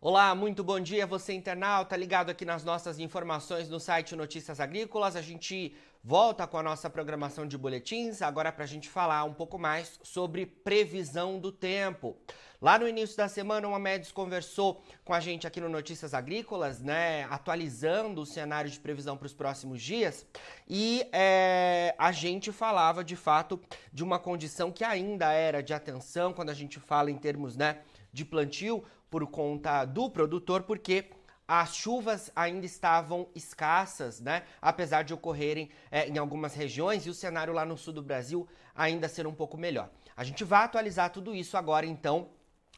Olá, muito bom dia, você internauta, ligado aqui nas nossas informações no site Notícias Agrícolas. A gente volta com a nossa programação de boletins, agora para a gente falar um pouco mais sobre previsão do tempo. Lá no início da semana, o Amedes conversou com a gente aqui no Notícias Agrícolas, né, atualizando o cenário de previsão para os próximos dias, e é, a gente falava de fato de uma condição que ainda era de atenção quando a gente fala em termos né, de plantio por conta do produtor, porque as chuvas ainda estavam escassas, né? Apesar de ocorrerem é, em algumas regiões e o cenário lá no sul do Brasil ainda ser um pouco melhor. A gente vai atualizar tudo isso agora, então,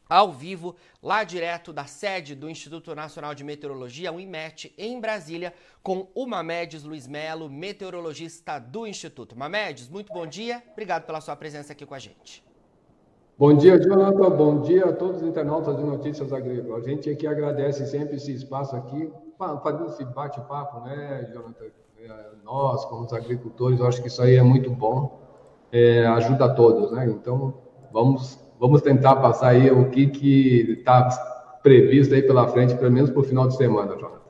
ao vivo, lá direto da sede do Instituto Nacional de Meteorologia, o IMET, em Brasília, com o Mamedes Luiz Melo, meteorologista do Instituto. Mamedes, muito bom dia, obrigado pela sua presença aqui com a gente. Bom dia, Jonathan. Bom dia a todos os internautas de Notícias Agrícolas. A gente aqui agradece sempre esse espaço aqui, fazendo esse bate-papo, né, Jonathan? É, nós, como os agricultores, eu acho que isso aí é muito bom, é, ajuda a todos, né? Então, vamos, vamos tentar passar aí o que está previsto aí pela frente, pelo menos para o final de semana, Jonathan.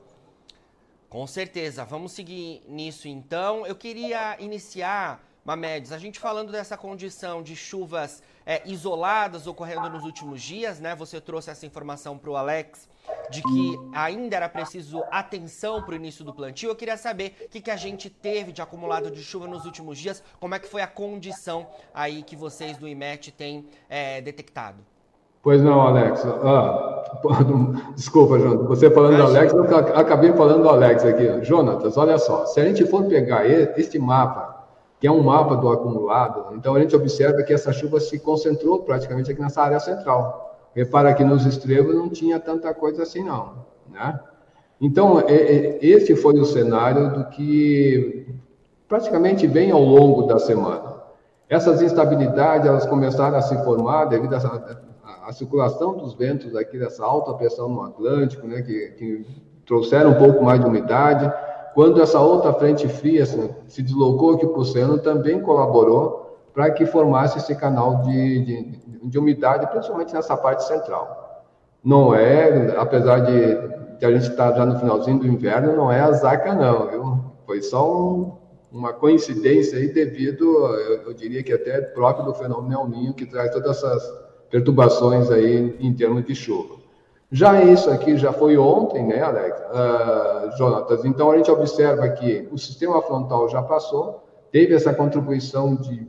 Com certeza. Vamos seguir nisso, então. Eu queria iniciar Mamedes, a gente falando dessa condição de chuvas é, isoladas ocorrendo nos últimos dias, né? Você trouxe essa informação para o Alex de que ainda era preciso atenção para o início do plantio. Eu queria saber o que, que a gente teve de acumulado de chuva nos últimos dias, como é que foi a condição aí que vocês do IMET têm é, detectado. Pois não, Alex. Ah, desculpa, Jonas. Você falando do Alex, eu acabei falando do Alex aqui. Jonatas, olha só. Se a gente for pegar este mapa que é um mapa do acumulado. Então a gente observa que essa chuva se concentrou praticamente aqui nessa área central. Repara que nos extremos não tinha tanta coisa assim não, né? Então é, é, esse foi o cenário do que praticamente vem ao longo da semana. Essas instabilidades elas começaram a se formar devido à circulação dos ventos aqui dessa alta pressão no Atlântico, né, que, que trouxeram um pouco mais de umidade quando essa outra frente fria se deslocou aqui para o oceano, também colaborou para que formasse esse canal de, de, de, umidade, principalmente nessa parte central. Não é, apesar de, de a gente estar já no finalzinho do inverno, não é a zaca não, viu? Foi só um, uma coincidência aí devido, eu, eu, diria que até próprio do fenômeno El Ninho, que traz todas essas perturbações aí em termos de chuva. Já isso aqui já foi ontem, né, Alex? Uh, Jonatas. Então a gente observa que o sistema frontal já passou, teve essa contribuição de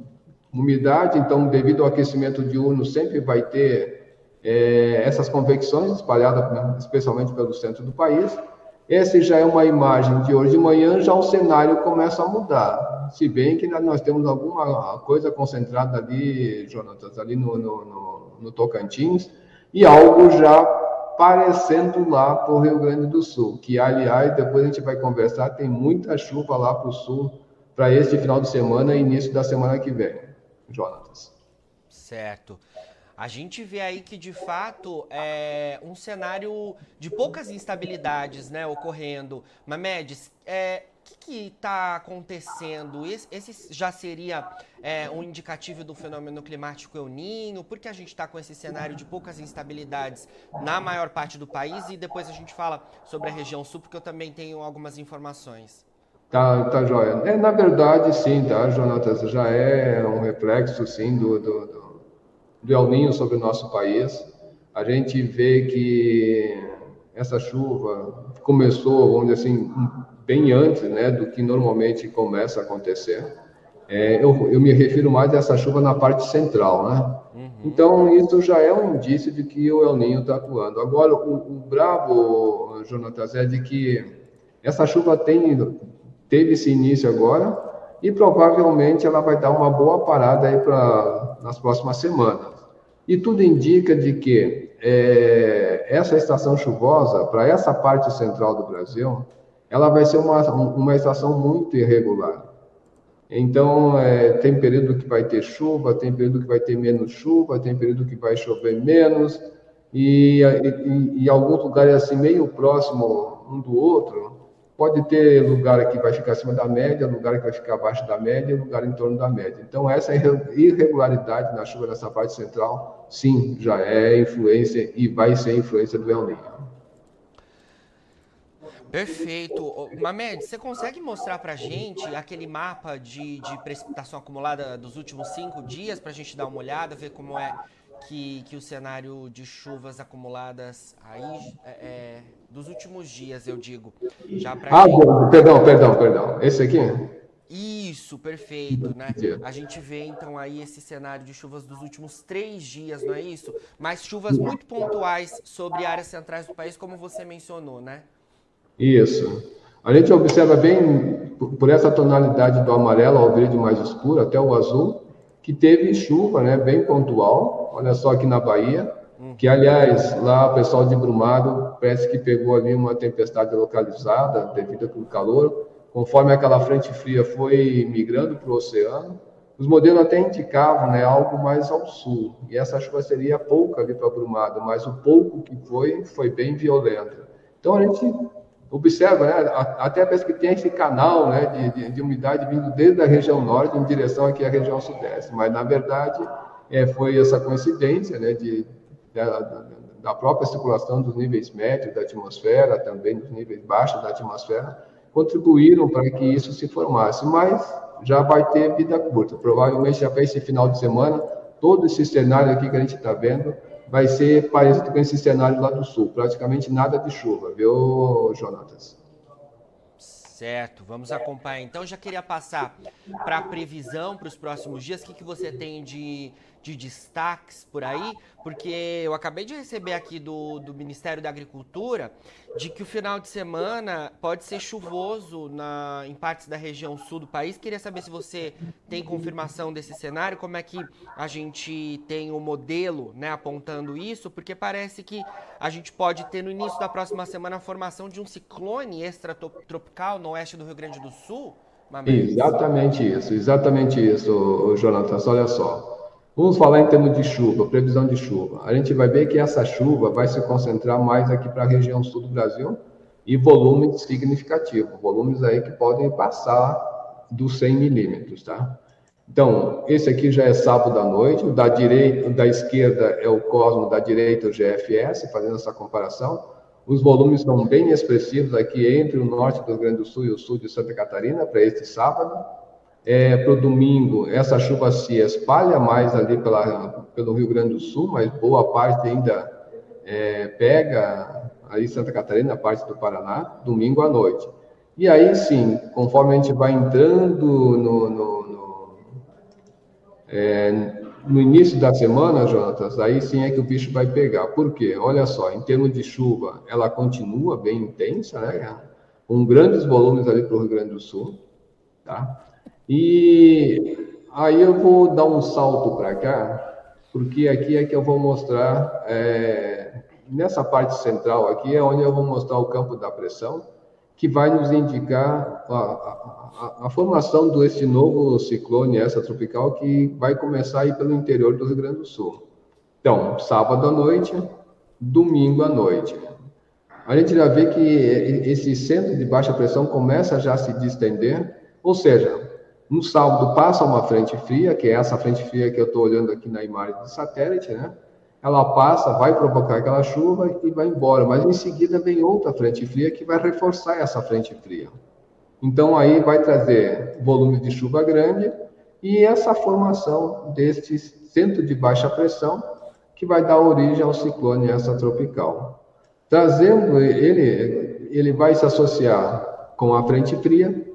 umidade, então devido ao aquecimento diurno sempre vai ter é, essas convecções espalhadas né, especialmente pelo centro do país. Essa já é uma imagem de hoje de manhã, já o cenário começa a mudar. Se bem que nós temos alguma coisa concentrada ali, Jonatas, ali no, no, no, no Tocantins, e algo já parecendo lá para o Rio Grande do Sul, que aliás, depois a gente vai conversar, tem muita chuva lá para o sul para este final de semana e início da semana que vem. Jonatas. Certo. A gente vê aí que de fato é um cenário de poucas instabilidades né, ocorrendo. Mamedes, é, o que está acontecendo? Esse, esse, já seria é, um indicativo do fenômeno climático El Ninho? Por que a gente está com esse cenário de poucas instabilidades na maior parte do país? E depois a gente fala sobre a região sul, porque eu também tenho algumas informações. Tá, tá joia. É, na verdade, sim, tá, Jonatas? Já é um reflexo, sim, do, do, do, do El Ninho sobre o nosso país. A gente vê que essa chuva começou, vamos dizer assim, bem antes né, do que normalmente começa a acontecer. É, eu, eu, me refiro mais a essa chuva na parte central, né? Uhum. Então, isso já é um indício de que o El Ninho está atuando. Agora, o, o bravo, Jonatas, é de que essa chuva tem, teve esse início agora e provavelmente ela vai dar uma boa parada aí para nas próximas semanas. E tudo indica de que é, essa estação chuvosa, para essa parte central do Brasil, ela vai ser uma, uma estação muito irregular. Então, é, tem período que vai ter chuva, tem período que vai ter menos chuva, tem período que vai chover menos, e, e, e alguns lugares assim, meio próximo um do outro, pode ter lugar que vai ficar acima da média, lugar que vai ficar abaixo da média, lugar em torno da média. Então, essa irregularidade na chuva nessa parte central, sim, já é influência e vai ser influência do El Niño. Perfeito. Mamed, você consegue mostrar para gente aquele mapa de, de precipitação acumulada dos últimos cinco dias para a gente dar uma olhada, ver como é que, que o cenário de chuvas acumuladas aí é, é dos últimos dias, eu digo. Já ah, gente... perdão, perdão, perdão. Esse aqui? Isso, perfeito, né? A gente vê então aí esse cenário de chuvas dos últimos três dias, não é isso? Mas chuvas muito pontuais sobre áreas centrais do país, como você mencionou, né? Isso. A gente observa bem, por essa tonalidade do amarelo ao verde mais escuro, até o azul, que teve chuva, né, bem pontual. Olha só aqui na Bahia, que aliás, lá o pessoal de Brumado parece que pegou ali uma tempestade localizada devido ao calor. Conforme aquela frente fria foi migrando para o oceano, os modelos até indicavam né, algo mais ao sul. E essa chuva seria pouca ali para Brumado, mas o pouco que foi, foi bem violento. Então a gente observa, né, até parece que tem esse canal né, de, de, de, umidade vindo desde a região norte em direção aqui à região sudeste, mas na verdade é, foi essa coincidência né, de, da, da, própria circulação dos níveis médios da atmosfera, também dos níveis baixos da atmosfera, contribuíram para que isso se formasse, mas já vai ter vida curta. Provavelmente já para esse final de semana, todo esse cenário aqui que a gente está vendo vai ser parecido com esse cenário lá do sul, praticamente nada de chuva, viu, Jonatas? Certo, vamos acompanhar. Então, já queria passar para a previsão para os próximos dias. O que, que você tem de de destaques por aí, porque eu acabei de receber aqui do, do Ministério da Agricultura de que o final de semana pode ser chuvoso na, em partes da região sul do país. Queria saber se você tem confirmação desse cenário, como é que a gente tem o um modelo né, apontando isso, porque parece que a gente pode ter no início da próxima semana a formação de um ciclone extratropical no oeste do Rio Grande do Sul. Exatamente isso, exatamente isso, Jonatas. Olha só. Vamos falar em termos de chuva, previsão de chuva. A gente vai ver que essa chuva vai se concentrar mais aqui para a região sul do Brasil e volumes significativos, volumes aí que podem passar dos 100 milímetros, tá? Então, esse aqui já é sábado à noite, o da direita, o da esquerda é o Cosmo, da direita o GFS, fazendo essa comparação. Os volumes são bem expressivos aqui entre o norte do Rio Grande do Sul e o sul de Santa Catarina para este sábado é, para o domingo, essa chuva se espalha mais ali pela, pelo Rio Grande do Sul, mas boa parte ainda é, pega aí Santa Catarina, parte do Paraná, domingo à noite. E aí sim, conforme a gente vai entrando no, no, no, é, no início da semana, Jonatas, aí sim é que o bicho vai pegar. Por quê? Olha só, em termos de chuva, ela continua bem intensa, né? Com grandes volumes ali para o Rio Grande do Sul, tá? E aí eu vou dar um salto para cá, porque aqui é que eu vou mostrar, é, nessa parte central aqui é onde eu vou mostrar o campo da pressão, que vai nos indicar a, a, a, formação desse novo ciclone extratropical que vai começar aí pelo interior do Rio Grande do Sul. Então, sábado à noite, domingo à noite. A gente já vê que esse centro de baixa pressão começa já a se distender, ou seja, no sábado passa uma frente fria, que é essa frente fria que eu estou olhando aqui na imagem do satélite, né? Ela passa, vai provocar aquela chuva e vai embora, mas em seguida vem outra frente fria que vai reforçar essa frente fria. Então aí vai trazer volume de chuva grande e essa formação deste centro de baixa pressão que vai dar origem ao ciclone extratropical. Trazendo ele, ele vai se associar com a frente fria,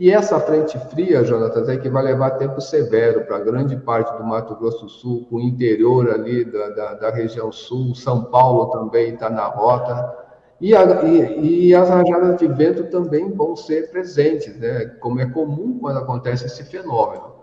e essa frente fria, Jonatas, é que vai levar tempo severo para grande parte do Mato Grosso do Sul, o interior ali da, da, da região sul, São Paulo também está na rota. E, a, e, e, as rajadas de vento também vão ser presentes, né? como é comum quando acontece esse fenômeno.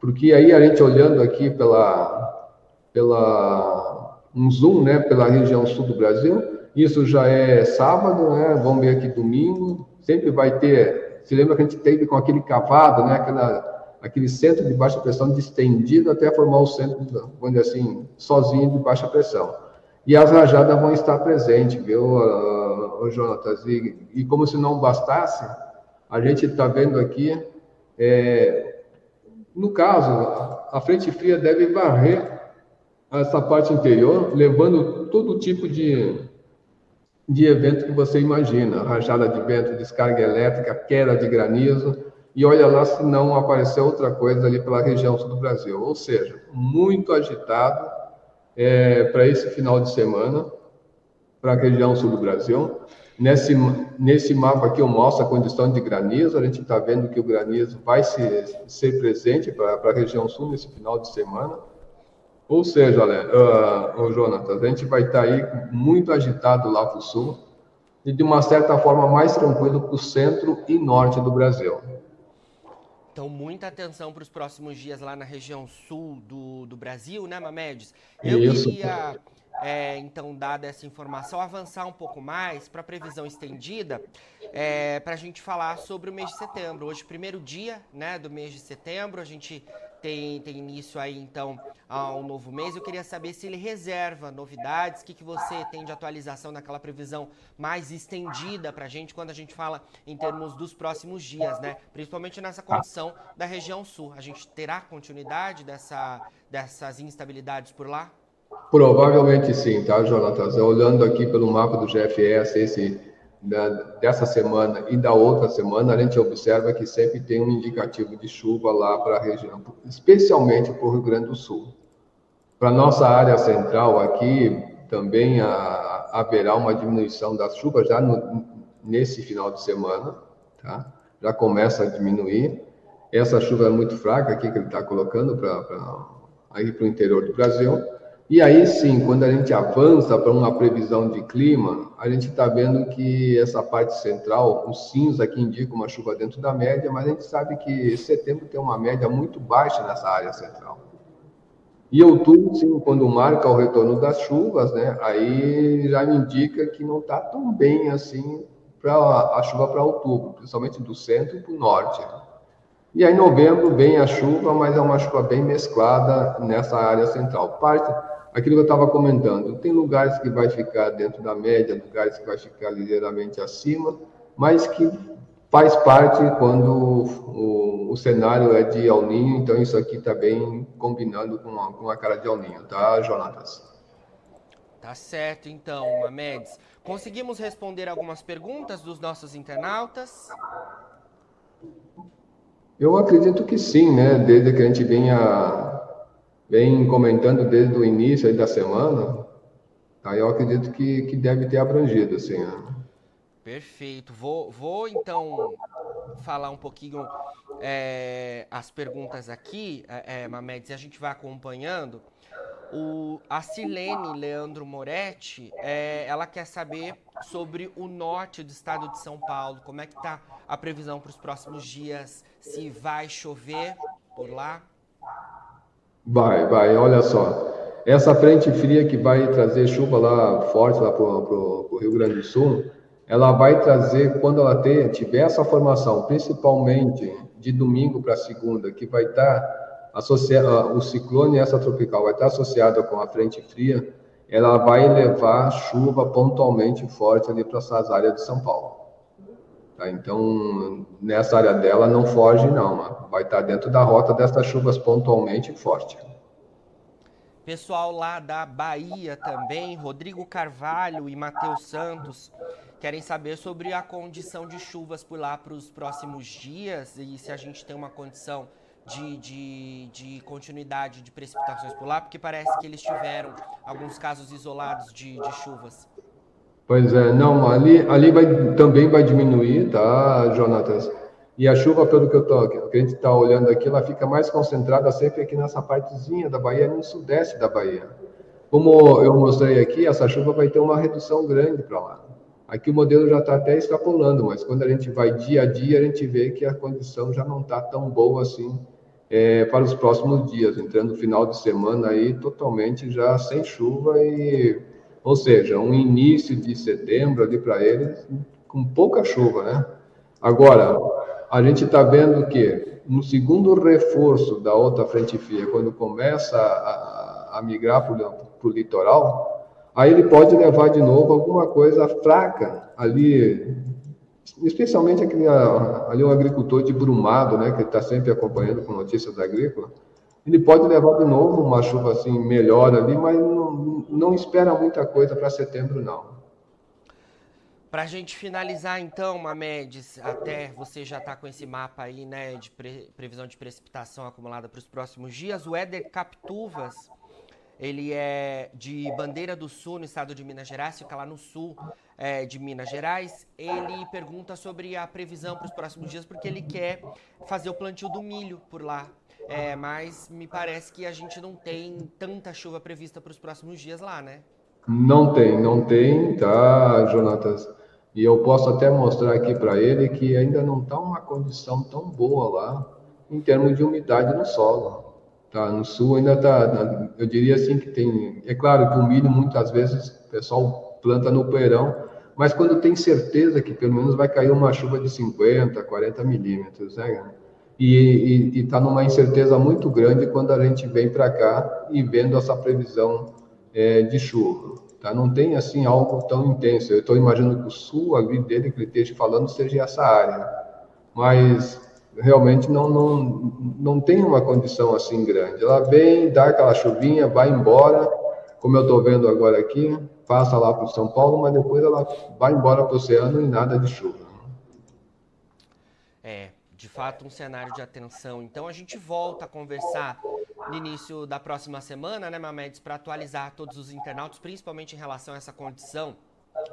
Porque aí a gente olhando aqui pela, pela um zoom né, pela região sul do Brasil, isso já é sábado, né? vamos ver aqui domingo, sempre vai ter se lembra que a gente teve com aquele cavado, né, aquela, aquele centro de baixa pressão distendido até formar o centro, vamos assim, sozinho de baixa pressão. E as rajadas vão estar presentes, viu, uh, Jonatas? E, e, como se não bastasse, a gente está vendo aqui, é, no caso, a frente fria deve varrer essa parte interior, levando todo tipo de de evento que você imagina: rajada de vento, descarga elétrica, queda de granizo. E olha lá se não apareceu outra coisa ali pela região sul do Brasil. Ou seja, muito agitado é, para esse final de semana, para a região sul do Brasil. Nesse, nesse mapa aqui eu mostro a condição de granizo. A gente está vendo que o granizo vai ser, ser presente para a região sul nesse final de semana. Ou seja, olha, uh, Jonathan, a gente vai estar tá aí muito agitado lá para o sul e de uma certa forma mais tranquilo para o centro e norte do Brasil. Então, muita atenção para os próximos dias lá na região sul do, do Brasil, né, Mamedes? Eu Isso. queria é, então, dada essa informação, avançar um pouco mais para a previsão estendida, é, para a gente falar sobre o mês de setembro. Hoje, primeiro dia né, do mês de setembro, a gente tem, tem início aí, então, ao novo mês. Eu queria saber se ele reserva novidades, o que, que você tem de atualização naquela previsão mais estendida para a gente, quando a gente fala em termos dos próximos dias, né? Principalmente nessa condição da região sul. A gente terá continuidade dessa, dessas instabilidades por lá? Provavelmente sim, tá, Jonatas? Olhando aqui pelo mapa do GFS, esse da, dessa semana e da outra semana, a gente observa que sempre tem um indicativo de chuva lá para a região, especialmente para o Rio Grande do Sul. Para nossa área central aqui, também a, haverá uma diminuição das chuvas já no, nesse final de semana, tá? Já começa a diminuir. Essa chuva é muito fraca aqui que ele está colocando para para o interior do Brasil. E aí sim, quando a gente avança para uma previsão de clima, a gente está vendo que essa parte central, o cinza aqui indica uma chuva dentro da média, mas a gente sabe que setembro tem uma média muito baixa nessa área central. E outubro, sim, quando marca o retorno das chuvas, né, aí já indica que não está tão bem assim para a chuva para outubro, principalmente do centro para o norte. E aí, em novembro, vem a chuva, mas é uma chuva bem mesclada nessa área central. Parte aquilo que eu estava comentando, tem lugares que vai ficar dentro da média, lugares que vai ficar ligeiramente acima, mas que faz parte quando o, o cenário é de El Ninho, então isso aqui está bem combinando com a, com a cara de El Ninho, tá, Jonatas? Tá certo, então, Mamedes. Conseguimos responder algumas perguntas dos nossos internautas? Eu acredito que sim, né? Desde que a gente venha vem comentando desde o início aí da semana, tá? eu acredito que, que deve ter abrangido, assim. Né? Perfeito. Vou, vou então falar um pouquinho é, as perguntas aqui, é, é, Mamedes, e a gente vai acompanhando. O, a Silene Leandro Moretti, é, ela quer saber sobre o norte do estado de São Paulo. Como é que está a previsão para os próximos dias? Se vai chover por lá? Vai, vai, olha só. Essa frente fria que vai trazer chuva lá forte lá para o Rio Grande do Sul, ela vai trazer, quando ela ter, tiver essa formação, principalmente de domingo para segunda, que vai estar tá associado, o ciclone essa tropical vai estar tá associada com a frente fria, ela vai levar chuva pontualmente forte ali para essas áreas de São Paulo. Tá? Então, nessa área dela não foge não, vai estar dentro da rota dessas chuvas pontualmente forte. Pessoal lá da Bahia também, Rodrigo Carvalho e Matheus Santos, querem saber sobre a condição de chuvas por lá para os próximos dias e se a gente tem uma condição de, de, de, continuidade de precipitações por lá, porque parece que eles tiveram alguns casos isolados de, de chuvas. Pois é, não, ali, ali vai, também vai diminuir, tá, Jonatas? E a chuva, pelo que, eu tô, que a gente está olhando aqui, ela fica mais concentrada sempre aqui nessa partezinha da Bahia, no sudeste da Bahia. Como eu mostrei aqui, essa chuva vai ter uma redução grande para lá. Aqui o modelo já está até extrapolando, mas quando a gente vai dia a dia, a gente vê que a condição já não está tão boa assim é, para os próximos dias, entrando no final de semana aí totalmente já sem chuva e ou seja, um início de setembro ali para eles com pouca chuva, né? Agora, a gente está vendo que no segundo reforço da outra frente fria, quando começa a, a migrar para o litoral, aí ele pode levar de novo alguma coisa fraca ali, especialmente aquele, ali um agricultor de Brumado, né, que está sempre acompanhando com notícias agrícolas, ele pode levar de novo uma chuva assim melhor ali, mas não, não espera muita coisa para setembro, não. Para a gente finalizar, então, Mamedes, até você já está com esse mapa aí, né, de pre previsão de precipitação acumulada para os próximos dias. O Éder Captuvas, ele é de Bandeira do Sul, no estado de Minas Gerais, fica lá no sul é, de Minas Gerais. Ele pergunta sobre a previsão para os próximos dias, porque ele quer fazer o plantio do milho por lá. É, mas me parece que a gente não tem tanta chuva prevista para os próximos dias lá, né? Não tem, não tem, tá, Jonatas? E eu posso até mostrar aqui para ele que ainda não está uma condição tão boa lá em termos de umidade no solo. Tá, no sul ainda está, eu diria assim que tem. É claro que o milho muitas vezes o pessoal planta no verão, mas quando tem certeza que pelo menos vai cair uma chuva de 50, 40 milímetros, né? E está numa incerteza muito grande quando a gente vem para cá e vendo essa previsão é, de chuva. Tá? Não tem assim algo tão intenso. Eu estou imaginando que o sul ali dele que ele esteja falando seja essa área, mas realmente não, não, não tem uma condição assim grande. Ela vem, dá aquela chuvinha, vai embora, como eu estou vendo agora aqui, passa lá para o São Paulo, mas depois ela vai embora para o oceano e nada de chuva. De fato, um cenário de atenção. Então a gente volta a conversar no início da próxima semana, né, Mamedes, para atualizar todos os internautas, principalmente em relação a essa condição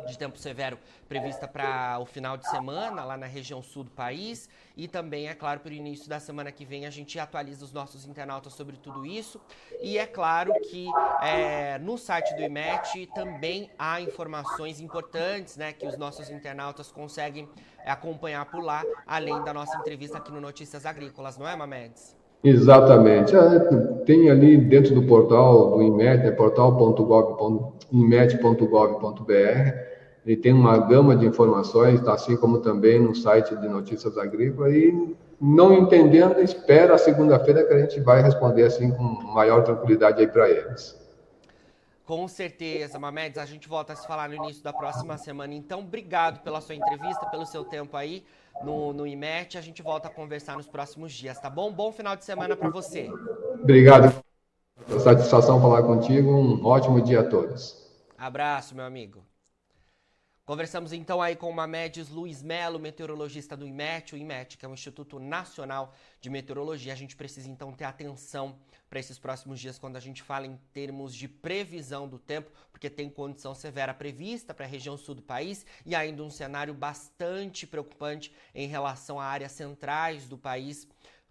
de tempo severo prevista para o final de semana, lá na região sul do país. E também, é claro, para o início da semana que vem, a gente atualiza os nossos internautas sobre tudo isso. E é claro que é, no site do IMET também há informações importantes né, que os nossos internautas conseguem acompanhar por lá, além da nossa entrevista aqui no Notícias Agrícolas, não é, Mamedes? Exatamente. É, tem ali dentro do portal do IMET, é portal.imet.gov.br, ele tem uma gama de informações, tá, assim como também no site de Notícias Agrícolas, e não entendendo, espera a segunda-feira que a gente vai responder assim com maior tranquilidade aí para eles. Com certeza, Mamedes, a gente volta a se falar no início da próxima semana. Então, obrigado pela sua entrevista, pelo seu tempo aí no, no IMET. A gente volta a conversar nos próximos dias, tá bom? Bom final de semana para você. Obrigado. Satisfação falar contigo. Um ótimo dia a todos. Abraço, meu amigo. Conversamos então aí com o Mamedes Luiz Melo, meteorologista do IMET, o IMET, que é o Instituto Nacional de Meteorologia. A gente precisa então ter atenção para esses próximos dias quando a gente fala em termos de previsão do tempo, porque tem condição severa prevista para a região sul do país e ainda um cenário bastante preocupante em relação a áreas centrais do país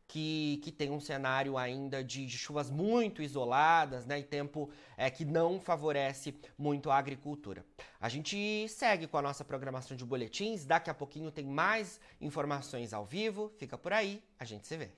que, que tem um cenário ainda de, de, chuvas muito isoladas, né? E tempo é, que não favorece muito a agricultura. A gente segue com a nossa programação de boletins. Daqui a pouquinho tem mais informações ao vivo. Fica por aí, a gente se vê.